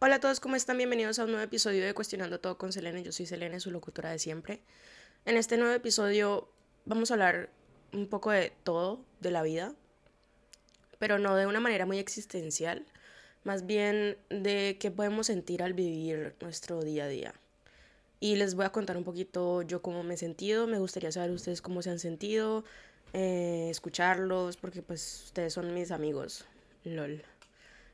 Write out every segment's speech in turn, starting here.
Hola a todos, ¿cómo están? Bienvenidos a un nuevo episodio de Cuestionando Todo con Selene. Yo soy Selene, su locutora de siempre. En este nuevo episodio vamos a hablar un poco de todo, de la vida, pero no de una manera muy existencial, más bien de qué podemos sentir al vivir nuestro día a día. Y les voy a contar un poquito yo cómo me he sentido, me gustaría saber ustedes cómo se han sentido, eh, escucharlos, porque pues ustedes son mis amigos, lol.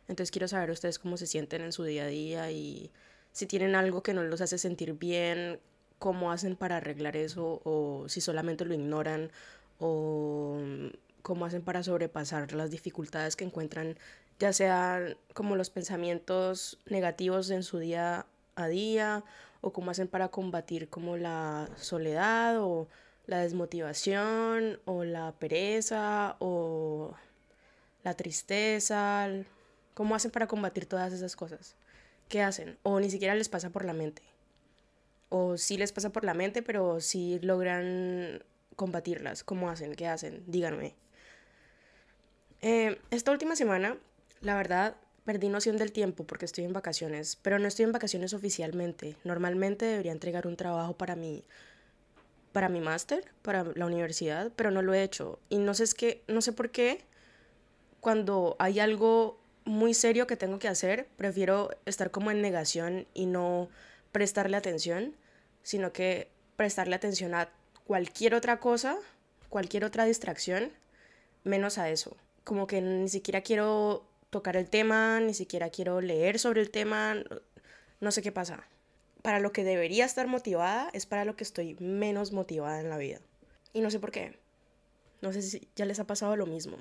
Entonces quiero saber ustedes cómo se sienten en su día a día y si tienen algo que no los hace sentir bien, cómo hacen para arreglar eso o si solamente lo ignoran o cómo hacen para sobrepasar las dificultades que encuentran, ya sean como los pensamientos negativos en su día a día o cómo hacen para combatir como la soledad o la desmotivación o la pereza o la tristeza, ¿Cómo hacen para combatir todas esas cosas? ¿Qué hacen? O ni siquiera les pasa por la mente. O sí les pasa por la mente, pero sí logran combatirlas. ¿Cómo hacen? ¿Qué hacen? Díganme. Eh, esta última semana, la verdad, perdí noción del tiempo porque estoy en vacaciones, pero no estoy en vacaciones oficialmente. Normalmente debería entregar un trabajo para mi para mi máster, para la universidad, pero no lo he hecho y no sé es que no sé por qué cuando hay algo muy serio que tengo que hacer, prefiero estar como en negación y no prestarle atención, sino que prestarle atención a cualquier otra cosa, cualquier otra distracción, menos a eso. Como que ni siquiera quiero tocar el tema, ni siquiera quiero leer sobre el tema, no sé qué pasa. Para lo que debería estar motivada es para lo que estoy menos motivada en la vida. Y no sé por qué. No sé si ya les ha pasado lo mismo.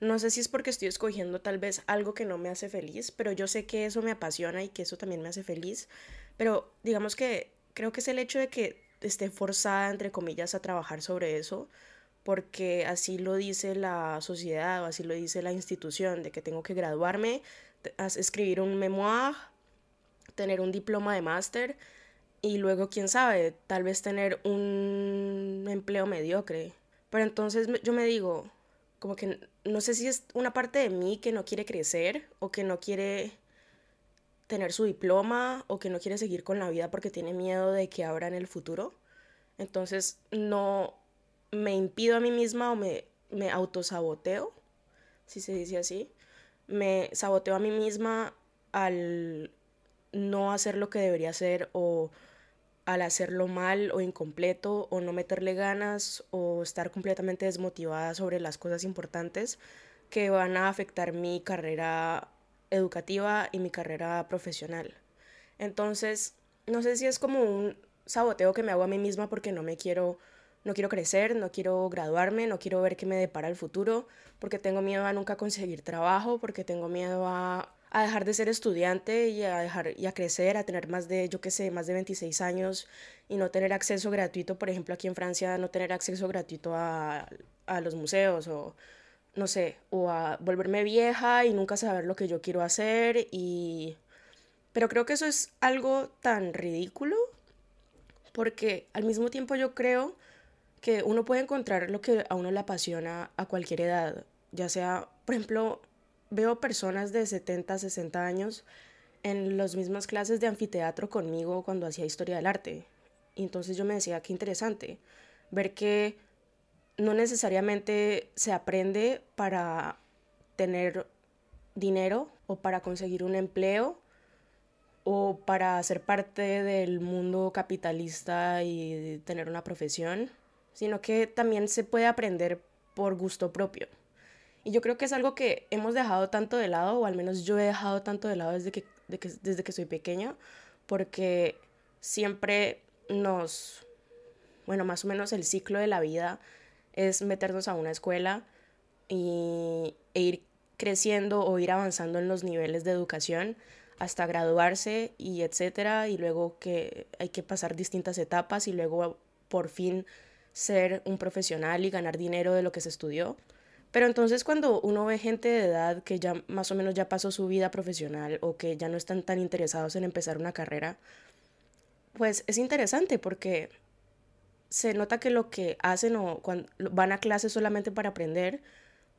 No sé si es porque estoy escogiendo tal vez algo que no me hace feliz, pero yo sé que eso me apasiona y que eso también me hace feliz. Pero digamos que creo que es el hecho de que esté forzada, entre comillas, a trabajar sobre eso, porque así lo dice la sociedad o así lo dice la institución, de que tengo que graduarme, escribir un memoir, tener un diploma de máster y luego, quién sabe, tal vez tener un empleo mediocre. Pero entonces yo me digo, como que no sé si es una parte de mí que no quiere crecer o que no quiere tener su diploma o que no quiere seguir con la vida porque tiene miedo de que abra en el futuro. Entonces no me impido a mí misma o me, me autosaboteo, si se dice así. Me saboteo a mí misma al no hacer lo que debería hacer o al hacerlo mal o incompleto o no meterle ganas o estar completamente desmotivada sobre las cosas importantes que van a afectar mi carrera educativa y mi carrera profesional. Entonces, no sé si es como un saboteo que me hago a mí misma porque no me quiero no quiero crecer, no quiero graduarme, no quiero ver qué me depara el futuro, porque tengo miedo a nunca conseguir trabajo, porque tengo miedo a a dejar de ser estudiante y a dejar y a crecer, a tener más de, yo qué sé, más de 26 años y no tener acceso gratuito, por ejemplo, aquí en Francia, no tener acceso gratuito a, a los museos o no sé, o a volverme vieja y nunca saber lo que yo quiero hacer y pero creo que eso es algo tan ridículo porque al mismo tiempo yo creo que uno puede encontrar lo que a uno le apasiona a cualquier edad, ya sea, por ejemplo, veo personas de 70, 60 años en las mismas clases de anfiteatro conmigo cuando hacía historia del arte. Y entonces yo me decía, qué interesante ver que no necesariamente se aprende para tener dinero o para conseguir un empleo o para ser parte del mundo capitalista y tener una profesión, sino que también se puede aprender por gusto propio. Y yo creo que es algo que hemos dejado tanto de lado, o al menos yo he dejado tanto de lado desde que, desde que soy pequeña, porque siempre nos, bueno, más o menos el ciclo de la vida es meternos a una escuela y, e ir creciendo o ir avanzando en los niveles de educación hasta graduarse y etcétera, y luego que hay que pasar distintas etapas y luego por fin ser un profesional y ganar dinero de lo que se estudió. Pero entonces cuando uno ve gente de edad que ya más o menos ya pasó su vida profesional o que ya no están tan interesados en empezar una carrera, pues es interesante porque se nota que lo que hacen o van a clase solamente para aprender,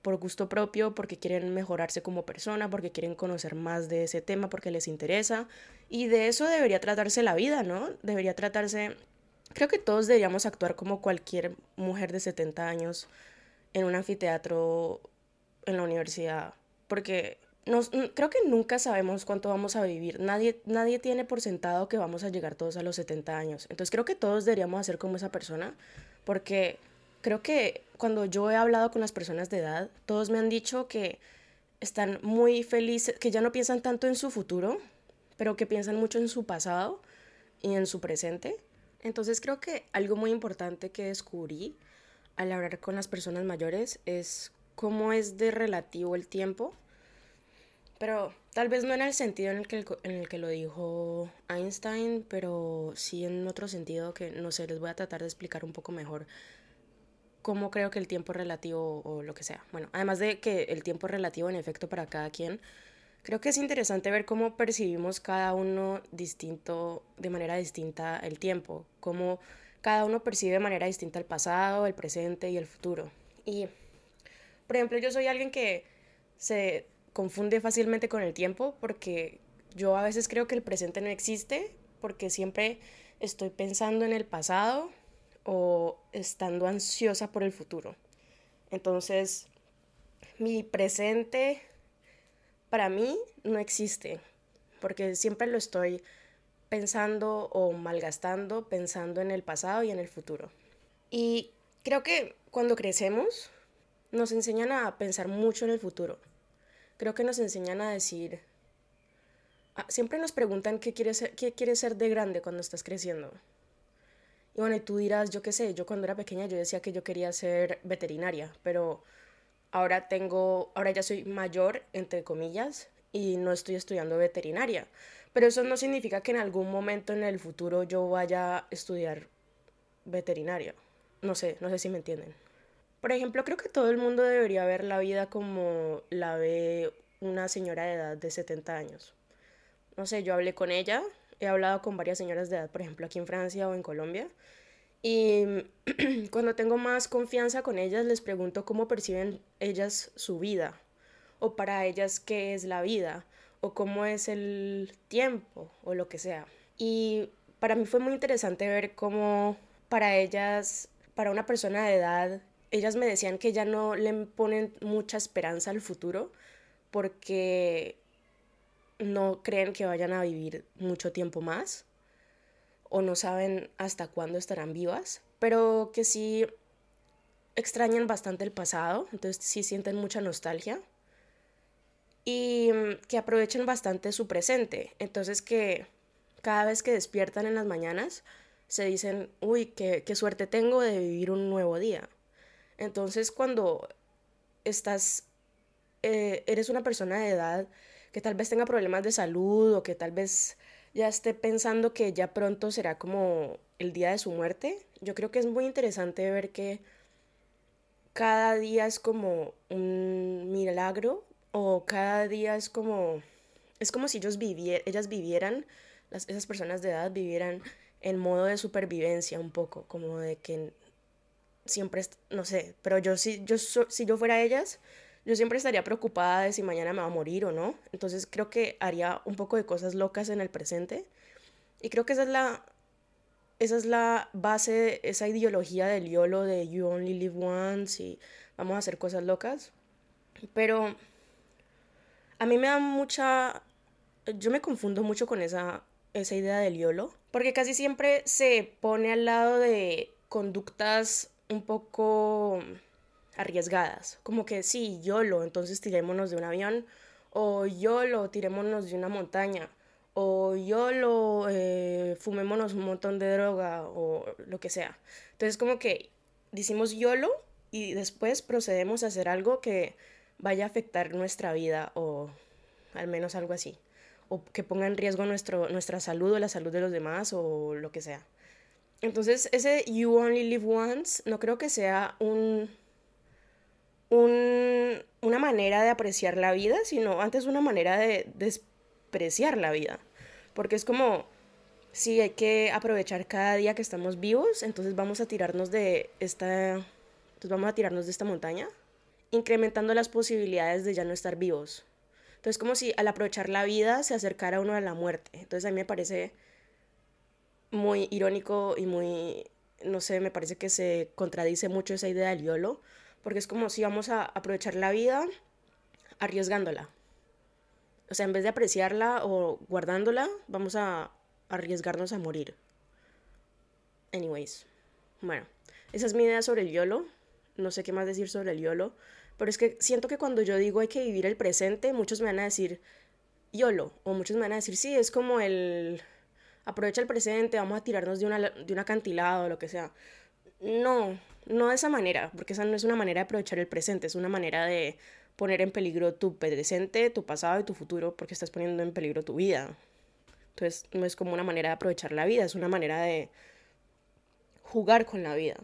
por gusto propio, porque quieren mejorarse como persona, porque quieren conocer más de ese tema, porque les interesa. Y de eso debería tratarse la vida, ¿no? Debería tratarse... Creo que todos deberíamos actuar como cualquier mujer de 70 años en un anfiteatro en la universidad, porque nos, creo que nunca sabemos cuánto vamos a vivir. Nadie, nadie tiene por sentado que vamos a llegar todos a los 70 años. Entonces creo que todos deberíamos hacer como esa persona, porque creo que cuando yo he hablado con las personas de edad, todos me han dicho que están muy felices, que ya no piensan tanto en su futuro, pero que piensan mucho en su pasado y en su presente. Entonces creo que algo muy importante que descubrí al hablar con las personas mayores es cómo es de relativo el tiempo, pero tal vez no en el sentido en el que, en el que lo dijo Einstein, pero sí en otro sentido que no sé, les voy a tratar de explicar un poco mejor cómo creo que el tiempo relativo o lo que sea. Bueno, además de que el tiempo es relativo en efecto para cada quien, creo que es interesante ver cómo percibimos cada uno distinto, de manera distinta el tiempo, cómo cada uno percibe de manera distinta el pasado, el presente y el futuro. Y, por ejemplo, yo soy alguien que se confunde fácilmente con el tiempo porque yo a veces creo que el presente no existe porque siempre estoy pensando en el pasado o estando ansiosa por el futuro. Entonces, mi presente para mí no existe, porque siempre lo estoy pensando o malgastando, pensando en el pasado y en el futuro. Y creo que cuando crecemos nos enseñan a pensar mucho en el futuro. Creo que nos enseñan a decir, siempre nos preguntan qué quieres ser, qué quieres ser de grande cuando estás creciendo. Y bueno, y tú dirás, yo qué sé, yo cuando era pequeña yo decía que yo quería ser veterinaria, pero ahora tengo, ahora ya soy mayor, entre comillas, y no estoy estudiando veterinaria. Pero eso no significa que en algún momento en el futuro yo vaya a estudiar veterinaria. No sé, no sé si me entienden. Por ejemplo, creo que todo el mundo debería ver la vida como la ve una señora de edad de 70 años. No sé, yo hablé con ella he hablado con varias señoras de edad, por ejemplo, aquí en Francia o en Colombia. Y cuando tengo más confianza con ellas, les pregunto cómo perciben ellas su vida, o para ellas qué es la vida, o cómo es el tiempo, o lo que sea. Y para mí fue muy interesante ver cómo para ellas, para una persona de edad, ellas me decían que ya no le ponen mucha esperanza al futuro, porque no creen que vayan a vivir mucho tiempo más o no saben hasta cuándo estarán vivas, pero que sí extrañan bastante el pasado, entonces sí sienten mucha nostalgia y mm, que aprovechen bastante su presente, entonces que cada vez que despiertan en las mañanas se dicen, uy, qué, qué suerte tengo de vivir un nuevo día. Entonces cuando estás, eh, eres una persona de edad que tal vez tenga problemas de salud o que tal vez ya esté pensando que ya pronto será como el día de su muerte, yo creo que es muy interesante ver que cada día es como un milagro o cada día es como es como si ellos ellas vivieran esas personas de edad vivieran en modo de supervivencia un poco como de que siempre no sé pero yo si yo si yo fuera ellas yo siempre estaría preocupada de si mañana me va a morir o no. Entonces creo que haría un poco de cosas locas en el presente. Y creo que esa es la, esa es la base, esa ideología del YOLO de You Only Live Once y vamos a hacer cosas locas. Pero a mí me da mucha... Yo me confundo mucho con esa, esa idea del YOLO. Porque casi siempre se pone al lado de conductas un poco arriesgadas, como que sí, YOLO, entonces tirémonos de un avión, o YOLO, tirémonos de una montaña, o YOLO, eh, fumémonos un montón de droga, o lo que sea. Entonces como que decimos YOLO y después procedemos a hacer algo que vaya a afectar nuestra vida, o al menos algo así, o que ponga en riesgo nuestro, nuestra salud o la salud de los demás, o lo que sea. Entonces, ese You Only Live Once no creo que sea un un, una manera de apreciar la vida, sino antes una manera de despreciar la vida. Porque es como, si hay que aprovechar cada día que estamos vivos, entonces vamos a tirarnos de esta, entonces vamos a tirarnos de esta montaña. Incrementando las posibilidades de ya no estar vivos. Entonces, como si al aprovechar la vida se acercara uno a la muerte. Entonces, a mí me parece muy irónico y muy, no sé, me parece que se contradice mucho esa idea del YOLO, porque es como si vamos a aprovechar la vida arriesgándola. O sea, en vez de apreciarla o guardándola, vamos a arriesgarnos a morir. Anyways, bueno, esa es mi idea sobre el YOLO. No sé qué más decir sobre el YOLO. Pero es que siento que cuando yo digo hay que vivir el presente, muchos me van a decir YOLO. O muchos me van a decir, sí, es como el aprovecha el presente, vamos a tirarnos de, una, de un acantilado o lo que sea. No, no de esa manera, porque esa no es una manera de aprovechar el presente, es una manera de poner en peligro tu presente, tu pasado y tu futuro, porque estás poniendo en peligro tu vida. Entonces no es como una manera de aprovechar la vida, es una manera de jugar con la vida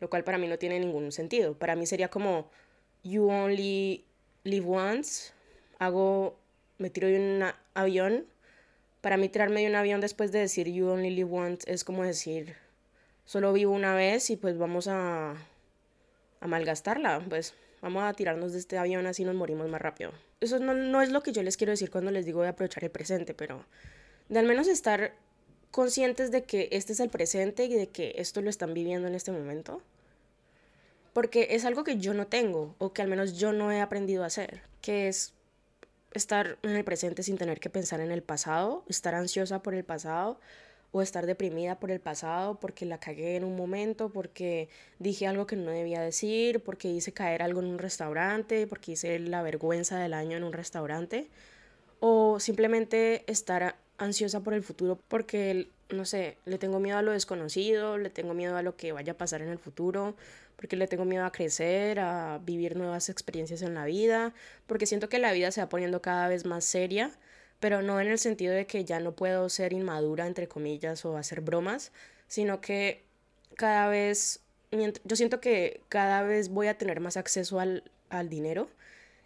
lo cual para mí no tiene ningún sentido. Para mí sería como, you only live once, hago, me tiro de un avión. Para mí tirarme de un avión después de decir you only live once es como decir, solo vivo una vez y pues vamos a, a malgastarla, pues vamos a tirarnos de este avión así nos morimos más rápido. Eso no, no es lo que yo les quiero decir cuando les digo de aprovechar el presente, pero de al menos estar conscientes de que este es el presente y de que esto lo están viviendo en este momento. Porque es algo que yo no tengo o que al menos yo no he aprendido a hacer, que es estar en el presente sin tener que pensar en el pasado, estar ansiosa por el pasado o estar deprimida por el pasado porque la cagué en un momento, porque dije algo que no debía decir, porque hice caer algo en un restaurante, porque hice la vergüenza del año en un restaurante, o simplemente estar ansiosa por el futuro porque, no sé, le tengo miedo a lo desconocido, le tengo miedo a lo que vaya a pasar en el futuro, porque le tengo miedo a crecer, a vivir nuevas experiencias en la vida, porque siento que la vida se va poniendo cada vez más seria, pero no en el sentido de que ya no puedo ser inmadura, entre comillas, o hacer bromas, sino que cada vez, yo siento que cada vez voy a tener más acceso al, al dinero.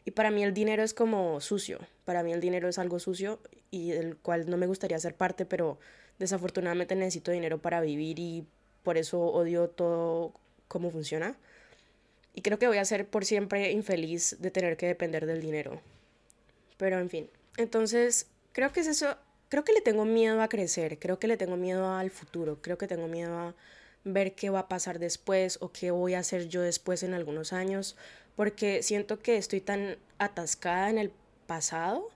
Y para mí el dinero es como sucio, para mí el dinero es algo sucio y del cual no me gustaría ser parte, pero desafortunadamente necesito dinero para vivir y por eso odio todo cómo funciona. Y creo que voy a ser por siempre infeliz de tener que depender del dinero. Pero en fin, entonces creo que es eso, creo que le tengo miedo a crecer, creo que le tengo miedo al futuro, creo que tengo miedo a ver qué va a pasar después o qué voy a hacer yo después en algunos años, porque siento que estoy tan atascada en el pasado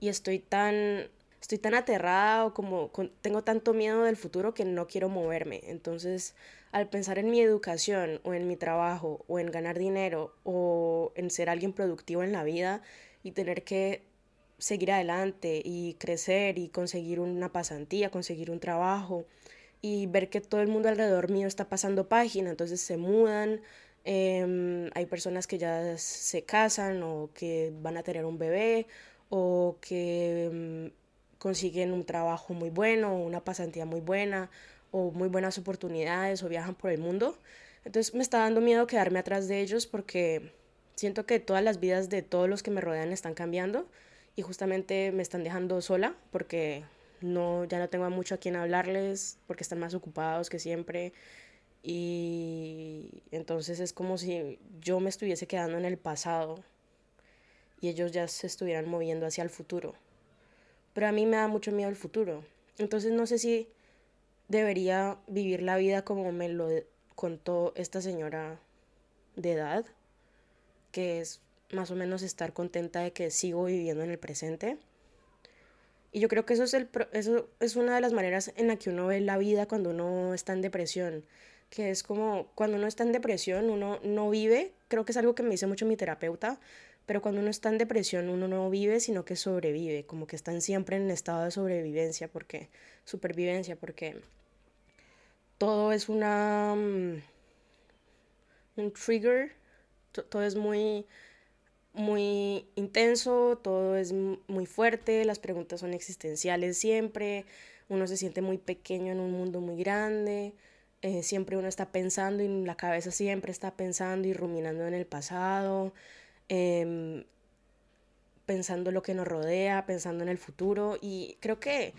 y estoy tan estoy tan aterrada o como tengo tanto miedo del futuro que no quiero moverme. Entonces, al pensar en mi educación o en mi trabajo o en ganar dinero o en ser alguien productivo en la vida y tener que seguir adelante y crecer y conseguir una pasantía, conseguir un trabajo y ver que todo el mundo alrededor mío está pasando página, entonces se mudan, em, hay personas que ya se casan o que van a tener un bebé o que mm, consiguen un trabajo muy bueno, una pasantía muy buena, o muy buenas oportunidades, o viajan por el mundo. Entonces me está dando miedo quedarme atrás de ellos porque siento que todas las vidas de todos los que me rodean están cambiando y justamente me están dejando sola porque no ya no tengo mucho a quien hablarles porque están más ocupados que siempre y entonces es como si yo me estuviese quedando en el pasado y ellos ya se estuvieran moviendo hacia el futuro. Pero a mí me da mucho miedo el futuro. Entonces no sé si debería vivir la vida como me lo contó esta señora de edad, que es más o menos estar contenta de que sigo viviendo en el presente. Y yo creo que eso es, eso es una de las maneras en la que uno ve la vida cuando uno está en depresión, que es como cuando uno está en depresión, uno no vive, creo que es algo que me dice mucho mi terapeuta, pero cuando uno está en depresión, uno no vive, sino que sobrevive, como que están siempre en estado de sobrevivencia, porque, supervivencia, porque todo es una, mm, un trigger, todo es muy, muy intenso, todo es muy fuerte, las preguntas son existenciales siempre, uno se siente muy pequeño en un mundo muy grande, eh, siempre uno está pensando y la cabeza siempre está pensando y ruminando en el pasado, Em, pensando lo que nos rodea, pensando en el futuro. Y creo que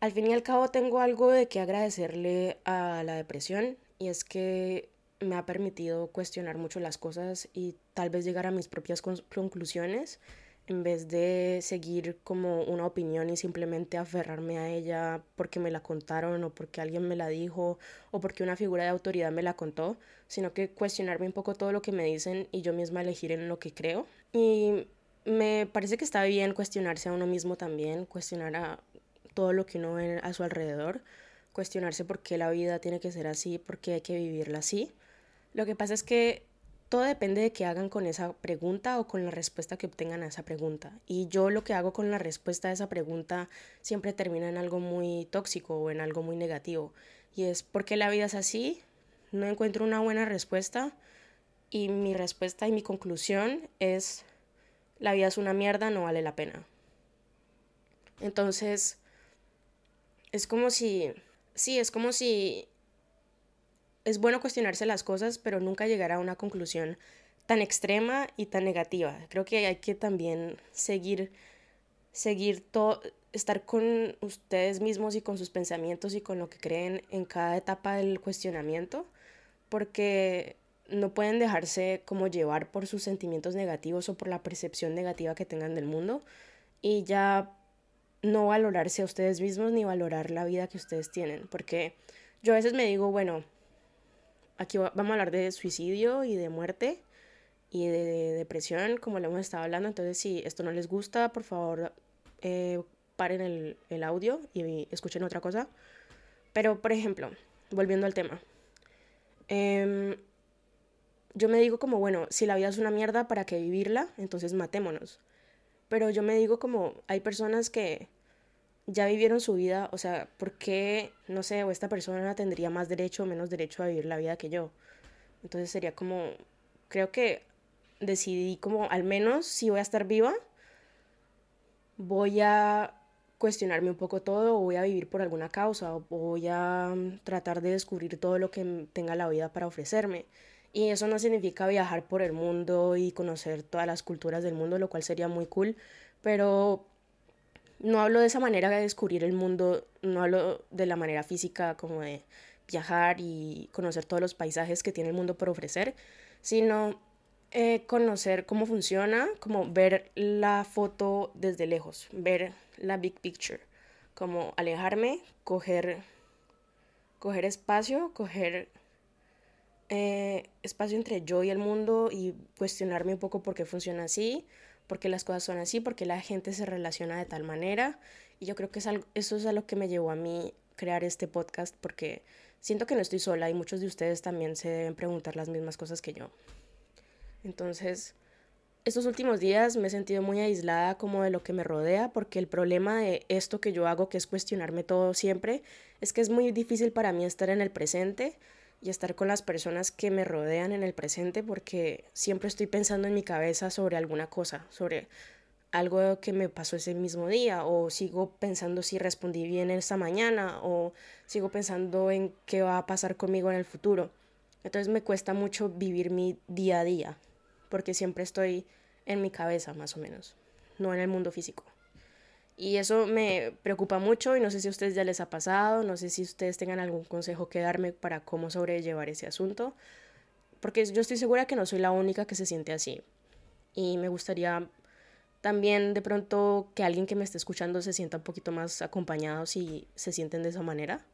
al fin y al cabo tengo algo de que agradecerle a la depresión y es que me ha permitido cuestionar mucho las cosas y tal vez llegar a mis propias conclusiones en vez de seguir como una opinión y simplemente aferrarme a ella porque me la contaron o porque alguien me la dijo o porque una figura de autoridad me la contó, sino que cuestionarme un poco todo lo que me dicen y yo misma elegir en lo que creo. Y me parece que está bien cuestionarse a uno mismo también, cuestionar a todo lo que uno ve a su alrededor, cuestionarse por qué la vida tiene que ser así, por qué hay que vivirla así. Lo que pasa es que todo depende de qué hagan con esa pregunta o con la respuesta que obtengan a esa pregunta. Y yo lo que hago con la respuesta a esa pregunta siempre termina en algo muy tóxico o en algo muy negativo. Y es, ¿por qué la vida es así? No encuentro una buena respuesta. Y mi respuesta y mi conclusión es, la vida es una mierda, no vale la pena. Entonces, es como si, sí, es como si es bueno cuestionarse las cosas, pero nunca llegar a una conclusión tan extrema y tan negativa. Creo que hay que también seguir, seguir todo, estar con ustedes mismos y con sus pensamientos y con lo que creen en cada etapa del cuestionamiento, porque no pueden dejarse como llevar por sus sentimientos negativos o por la percepción negativa que tengan del mundo y ya no valorarse a ustedes mismos ni valorar la vida que ustedes tienen, porque yo a veces me digo, bueno, aquí vamos a hablar de suicidio y de muerte y de, depresión, como le hemos estado hablando. Entonces, si esto no les gusta, por favor, eh, paren el, audio y escuchen otra cosa. Pero, por ejemplo, volviendo al tema. Em, yo me digo como, bueno, si la vida es una mierda, ¿para qué vivirla? Entonces matémonos. Pero yo me digo como, hay personas que ya vivieron su vida, o sea, ¿por qué, no sé, o esta persona tendría más derecho o menos derecho a vivir la vida que yo? Entonces sería como, creo que decidí como, al menos si voy a estar viva, voy a cuestionarme un poco todo o voy a vivir por alguna causa o voy a mm, tratar de descubrir todo lo que tenga la vida para ofrecerme. Y eso no significa viajar por el mundo y conocer todas las culturas del mundo, lo cual sería muy cool, pero no hablo de esa manera de descubrir el mundo, no hablo de la manera física como de viajar y conocer todos los paisajes que tiene el mundo por ofrecer, sino eh, conocer cómo funciona, como ver la foto desde lejos, ver la big picture, como alejarme, coger, coger espacio, coger eh, espacio entre yo y el mundo y cuestionarme un poco por qué funciona así, porque las cosas son así, porque la gente se relaciona de tal manera. Y yo creo que es algo, eso es a lo que me llevó a mí crear este podcast, porque siento que no estoy sola y muchos de ustedes también se deben preguntar las mismas cosas que yo. Entonces, estos últimos días me he sentido muy aislada como de lo que me rodea, porque el problema de esto que yo hago, que es cuestionarme todo siempre, es que es muy difícil para mí estar en el presente y estar con las personas que me rodean en el presente porque siempre estoy pensando en mi cabeza sobre alguna cosa, sobre algo que me pasó ese mismo día o sigo pensando si respondí bien esta mañana o sigo pensando en qué va a pasar conmigo en el futuro. Entonces me cuesta mucho vivir mi día a día porque siempre estoy en mi cabeza más o menos, no en el mundo físico. Y eso me preocupa mucho y no sé si a ustedes ya les ha pasado, no sé si ustedes tengan algún consejo que darme para cómo sobrellevar ese asunto, porque yo estoy segura que no soy la única que se siente así. Y me gustaría también de pronto que alguien que me esté escuchando se sienta un poquito más acompañado si se sienten de esa manera.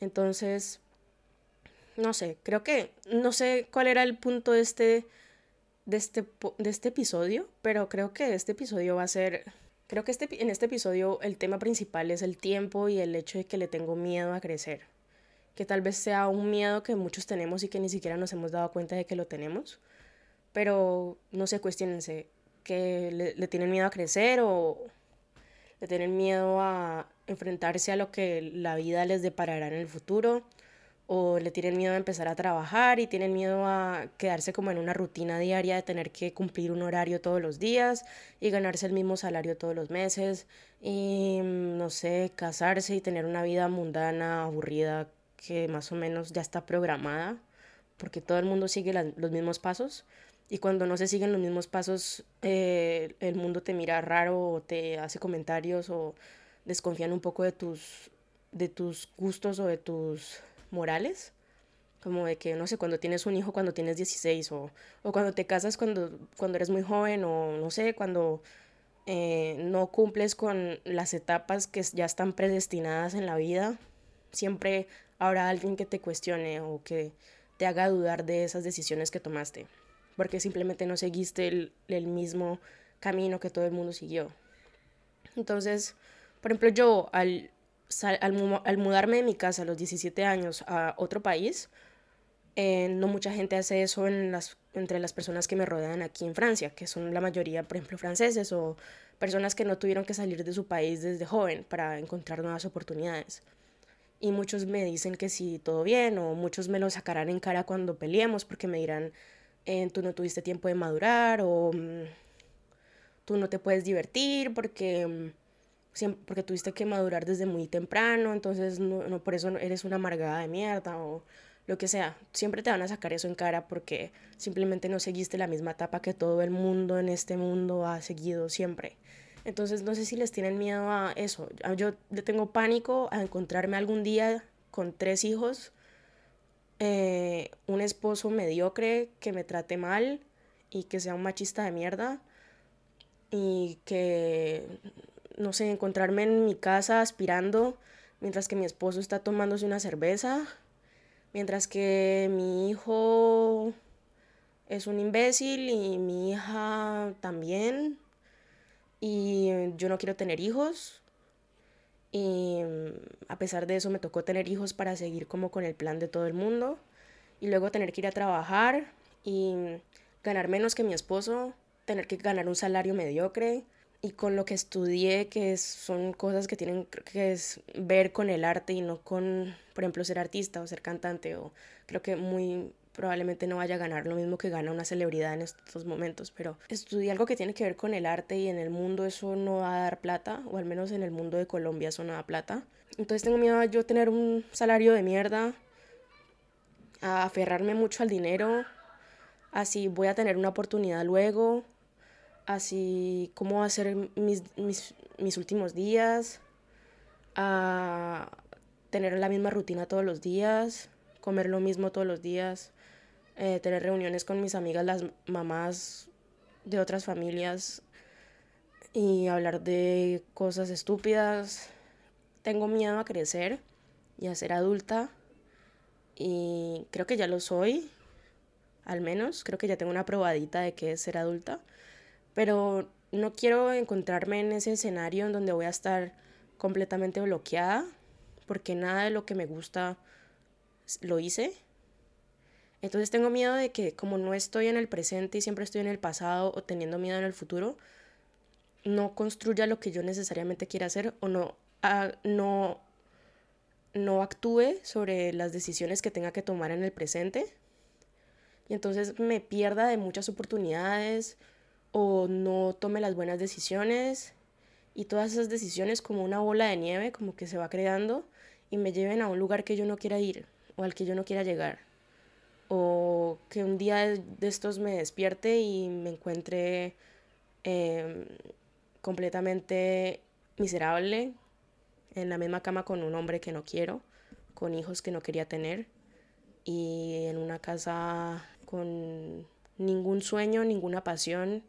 Entonces, no sé, creo que no sé cuál era el punto de este, de este, de este episodio, pero creo que este episodio va a ser Creo que este, en este episodio el tema principal es el tiempo y el hecho de que le tengo miedo a crecer. Que tal vez sea un miedo que muchos tenemos y que ni siquiera nos hemos dado cuenta de que lo tenemos. Pero no se cuestionense que le, le tienen miedo a crecer o le tienen miedo a enfrentarse a lo que la vida les deparará en el futuro o le tienen miedo a empezar a trabajar y tienen miedo a quedarse como en una rutina diaria de tener que cumplir un horario todos los días y ganarse el mismo salario todos los meses y no sé, casarse y tener una vida mundana, aburrida, que más o menos ya está programada porque todo el mundo sigue los mismos pasos. Y cuando no se siguen los mismos pasos eh, el mundo te mira raro o te hace comentarios o desconfían un poco de tus, de tus gustos o de tus morales. como de que, no sé, cuando tienes un hijo cuando tienes 16 o, o cuando te casas cuando, cuando eres muy joven o no sé, cuando eh, no cumples con las etapas que ya están predestinadas en la vida, siempre habrá alguien que te cuestione o que te haga dudar de esas decisiones que tomaste, porque simplemente no seguiste el, el mismo camino que todo el mundo siguió. Entonces, por ejemplo, yo al, al, mudarme de mi casa a los 17 años a otro país, eh, no mucha gente hace eso entre las personas que me rodean aquí en Francia, que son la mayoría, por ejemplo, franceses o personas que no tuvieron que salir de su país desde joven para encontrar nuevas oportunidades. Y muchos me dicen que sí, todo bien, o muchos me lo sacarán en cara cuando peleemos porque me dirán, eh, tú no tuviste tiempo de madurar, o mm, tú no te puedes divertir porque, mm, porque tuviste que madurar desde muy temprano, entonces no, no por eso eres una amargada de mierda, o lo que sea, siempre te van a sacar eso en cara porque simplemente no seguiste la misma etapa que todo el mundo en este mundo ha seguido siempre. Entonces no sé si les tienen miedo a eso. Yo le tengo pánico a encontrarme algún día con tres hijos, eh, un esposo mediocre que me trate mal y que sea un machista de mierda y que, no sé, encontrarme en mi casa aspirando mientras que mi esposo está tomándose una cerveza Mientras que mi hijo es un imbécil y mi hija también. Y yo no quiero tener hijos. Y a pesar de eso me tocó tener hijos para seguir como con el plan de todo el mundo. Y luego tener que ir a trabajar y ganar menos que mi esposo. Tener que ganar un salario mediocre y con lo que estudié, que son cosas que tienen que ver con el arte y no con, por ejemplo, ser artista o ser cantante, o creo que muy probablemente no vaya a ganar lo mismo que gana una celebridad en estos momentos, pero estudié algo que tiene que ver con el arte y en el mundo eso no va a dar plata, o al menos en el mundo de Colombia eso no da plata. Entonces tengo miedo a yo tener un salario de mierda, a aferrarme mucho al dinero, así voy a tener una oportunidad luego, así cómo hacer mis, mis, mis últimos días, a tener la misma rutina todos los días, comer lo mismo todos los días, eh, tener reuniones con mis amigas, las mamás de otras familias y hablar de cosas estúpidas. Tengo miedo a crecer y a ser adulta y creo que ya lo soy, al menos, creo que ya tengo una probadita de qué es ser adulta pero no quiero encontrarme en ese escenario en donde voy a estar completamente bloqueada porque nada de lo que me gusta lo hice. Entonces tengo miedo de que como no estoy en el presente y siempre estoy en el pasado o teniendo miedo en el futuro, no construya lo que yo necesariamente quiera hacer o no, no, no actúe sobre las decisiones que tenga que tomar en el presente. Y entonces me pierda de muchas oportunidades, o no tome las buenas decisiones y todas esas decisiones como una bola de nieve como que se va creando y me lleven a un lugar que yo no quiera ir o al que yo no quiera llegar o que un día de estos me despierte y me encuentre em, completamente miserable en la misma cama con un hombre que no quiero, con hijos que no quería tener y en una casa con ningún sueño, ninguna pasión,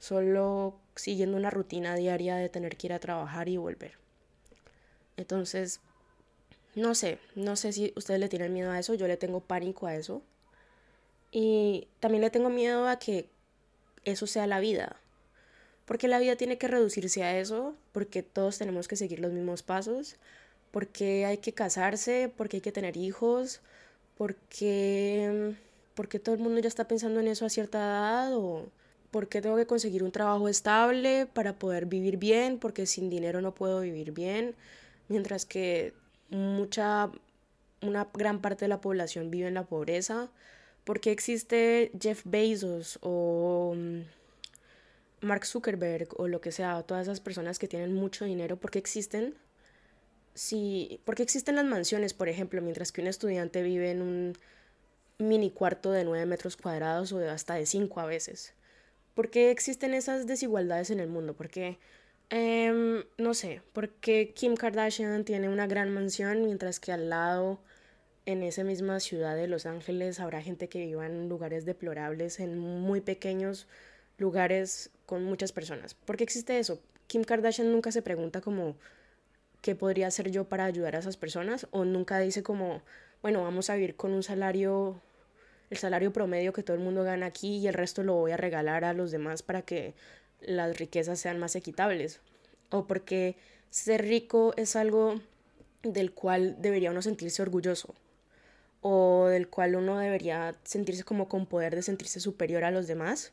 solo siguiendo una rutina diaria de tener que ir a trabajar y volver. Entonces, no sé, no sé si ustedes le tienen miedo a eso, yo le tengo pánico a eso. Y también le tengo miedo a que eso sea la vida. Porque la vida tiene que reducirse a eso, porque todos tenemos que seguir los mismos pasos, porque hay que casarse, porque hay que tener hijos, porque porque todo el mundo ya está pensando en eso a cierta edad ¿Por qué tengo que conseguir un trabajo estable para poder vivir bien? Porque sin dinero no puedo vivir bien. Mientras que mucha, una gran parte de la población vive en la pobreza. ¿Por qué existe Jeff Bezos o mm, Mark Zuckerberg o lo que sea, todas esas personas que tienen mucho dinero? ¿Por qué existen? Si, ¿Por qué existen las mansiones, por ejemplo, mientras que un estudiante vive en un mini cuarto de 9 metros cuadrados o hasta de 5 a veces? ¿Por qué existen esas desigualdades en el mundo? Porque, em, no sé, porque Kim Kardashian tiene una gran mansión mientras que al lado en esa misma ciudad de Los Ángeles habrá gente que viva en lugares deplorables, en muy pequeños lugares con muchas personas. ¿Por qué existe eso? Kim Kardashian nunca se pregunta como qué podría hacer yo para ayudar a esas personas o nunca dice como, bueno, vamos a vivir con un salario, el salario promedio que todo el mundo gana aquí y el resto lo voy a regalar a los demás para que las riquezas sean más equitables. O porque ser rico es algo del cual debería uno sentirse orgulloso o del cual uno debería sentirse como con poder de sentirse superior a los demás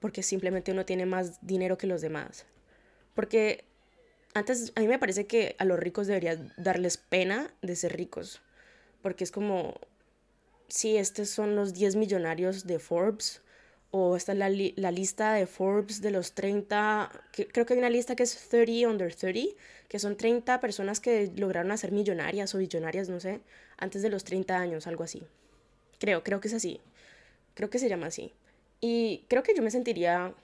porque simplemente uno tiene más dinero que los demás. Porque antes a mí me parece que a los ricos debería darles pena de ser ricos, porque es como, sí, estos son los 10 millonarios de Forbes, o esta es la, la lista de Forbes de los 30, creo que hay una lista que es 30 under 30, que son 30 personas que lograron hacer millonarias o billonarias, no sé, antes de los 30 años, algo así. Creo, creo que es así. Creo que se llama así. Y creo que yo me sentiría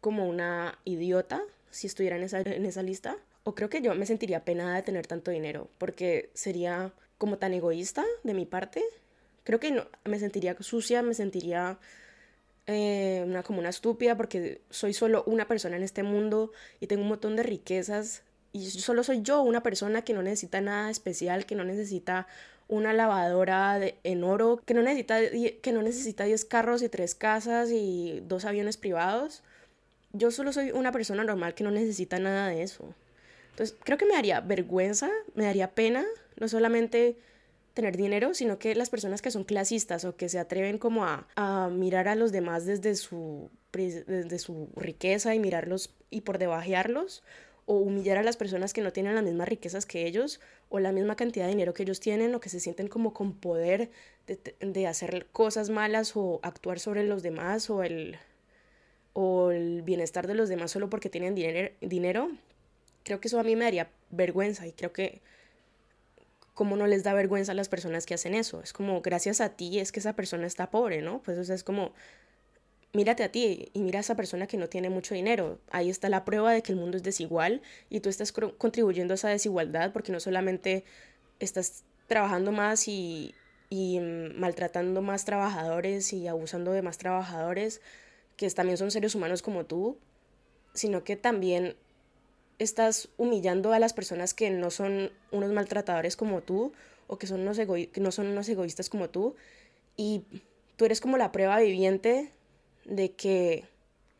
como una idiota si estuviera en esa, en esa lista. O creo que yo me sentiría penada de tener tanto dinero, porque sería como tan egoísta de mi parte. Creo que no, me sentiría sucia, me sentiría eh, una, como una estúpida, porque soy solo una persona en este mundo y tengo un montón de riquezas. Y solo soy yo, una persona que no necesita nada especial, que no necesita una lavadora de, en oro, que no, necesita, que no necesita 10 carros y 3 casas y dos aviones privados. Yo solo soy una persona normal que no necesita nada de eso. Entonces, creo que me daría vergüenza, me daría pena, no solamente tener dinero, sino que las personas que son clasistas o que se atreven como a, a mirar a los demás desde su, desde su riqueza y mirarlos y por debajearlos o humillar a las personas que no tienen las mismas riquezas que ellos o la misma cantidad de dinero que ellos tienen o que se sienten como con poder de, hacer cosas malas o actuar sobre los demás o el, o el bienestar de los demás solo porque tienen dinero, dinero, creo que eso a mí me daría vergüenza y creo que como no les da vergüenza a las personas que hacen eso. Es como, gracias a ti es que esa persona está pobre, ¿no? Pues o es como, mírate a ti y mira a esa persona que no tiene mucho dinero. Ahí está la prueba de que el mundo es desigual y tú estás contribuyendo a esa desigualdad porque no solamente estás trabajando más y, y mm, maltratando más trabajadores y abusando de más trabajadores, que también son seres humanos como tú, sino que también estás humillando a las personas que no son unos maltratadores como tú o que, son unos que no son unos egoístas como tú y tú eres como la prueba viviente de que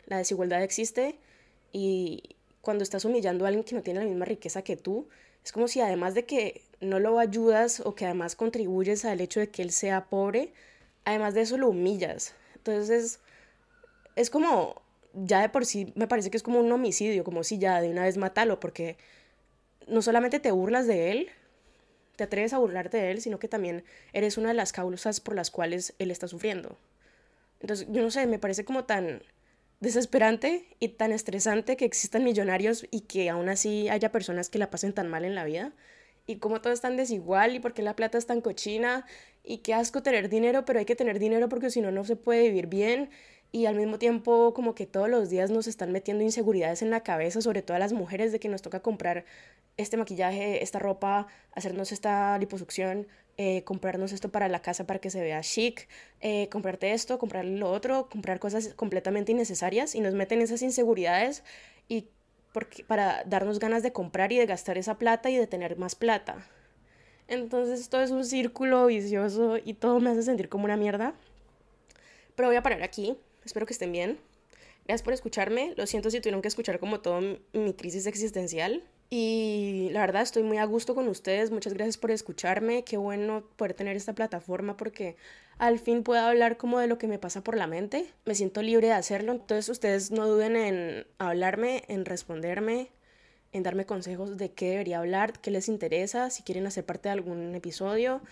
la desigualdad existe y cuando estás humillando a alguien que no tiene la misma riqueza que tú, es como si además de que no lo ayudas o que además contribuyes al hecho de que él sea pobre, además de eso lo humillas. Entonces es, como, ya de por sí me parece que es como un homicidio, como si ya de una vez matalo, porque no solamente te burlas de él, te atreves a burlarte de él, sino que también eres una de las causas por las cuales él está sufriendo. Entonces, yo no sé, me parece como tan desesperante y tan estresante que existan millonarios y que aún así haya personas que la pasen tan mal en la vida. Y como todo es tan desigual y porque la plata es tan cochina y qué asco tener dinero, pero hay que tener dinero porque si no, no se puede vivir bien. Y al mismo tiempo como que todos los días nos están metiendo inseguridades en la cabeza, sobre todo a las mujeres, de que nos toca comprar este maquillaje, esta ropa, hacernos esta liposucción, eh, comprarnos esto para la casa para que se vea chic, eh, comprarte esto, comprarle lo otro, comprar cosas completamente innecesarias y nos meten esas inseguridades y para darnos ganas de comprar y de gastar esa plata y de tener más plata. Entonces todo es un círculo vicioso y todo me hace sentir como una mierda. Pero voy a parar aquí. Espero que estén bien. Gracias por escucharme. Lo siento si tuvieron que escuchar como todo mi crisis existencial. Y la verdad estoy muy a gusto con ustedes. Muchas gracias por escucharme. Qué bueno poder tener esta plataforma porque al fin puedo hablar como de lo que me pasa por la mente. Me siento libre de hacerlo. Entonces ustedes no duden en hablarme, en responderme, en darme consejos de qué debería hablar, qué les interesa, si quieren hacer parte de algún episodio,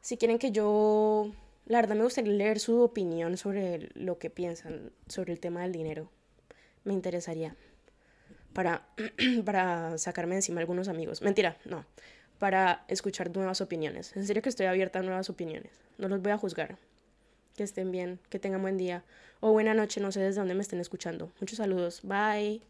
si quieren que yo... La verdad me gustaría leer su opinión sobre lo que piensan sobre el tema del dinero. Me interesaría para, para sacarme encima algunos amigos. Mentira, no. Para escuchar nuevas opiniones. En serio que estoy abierta a nuevas opiniones. No los voy a juzgar. Que estén bien, que tengan buen día o buena noche, no sé desde dónde me estén escuchando. Muchos saludos. Bye.